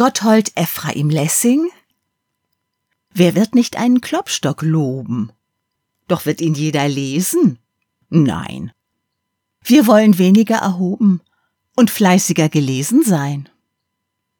Gotthold Ephraim Lessing? Wer wird nicht einen Klopstock loben? Doch wird ihn jeder lesen? Nein. Wir wollen weniger erhoben und fleißiger gelesen sein.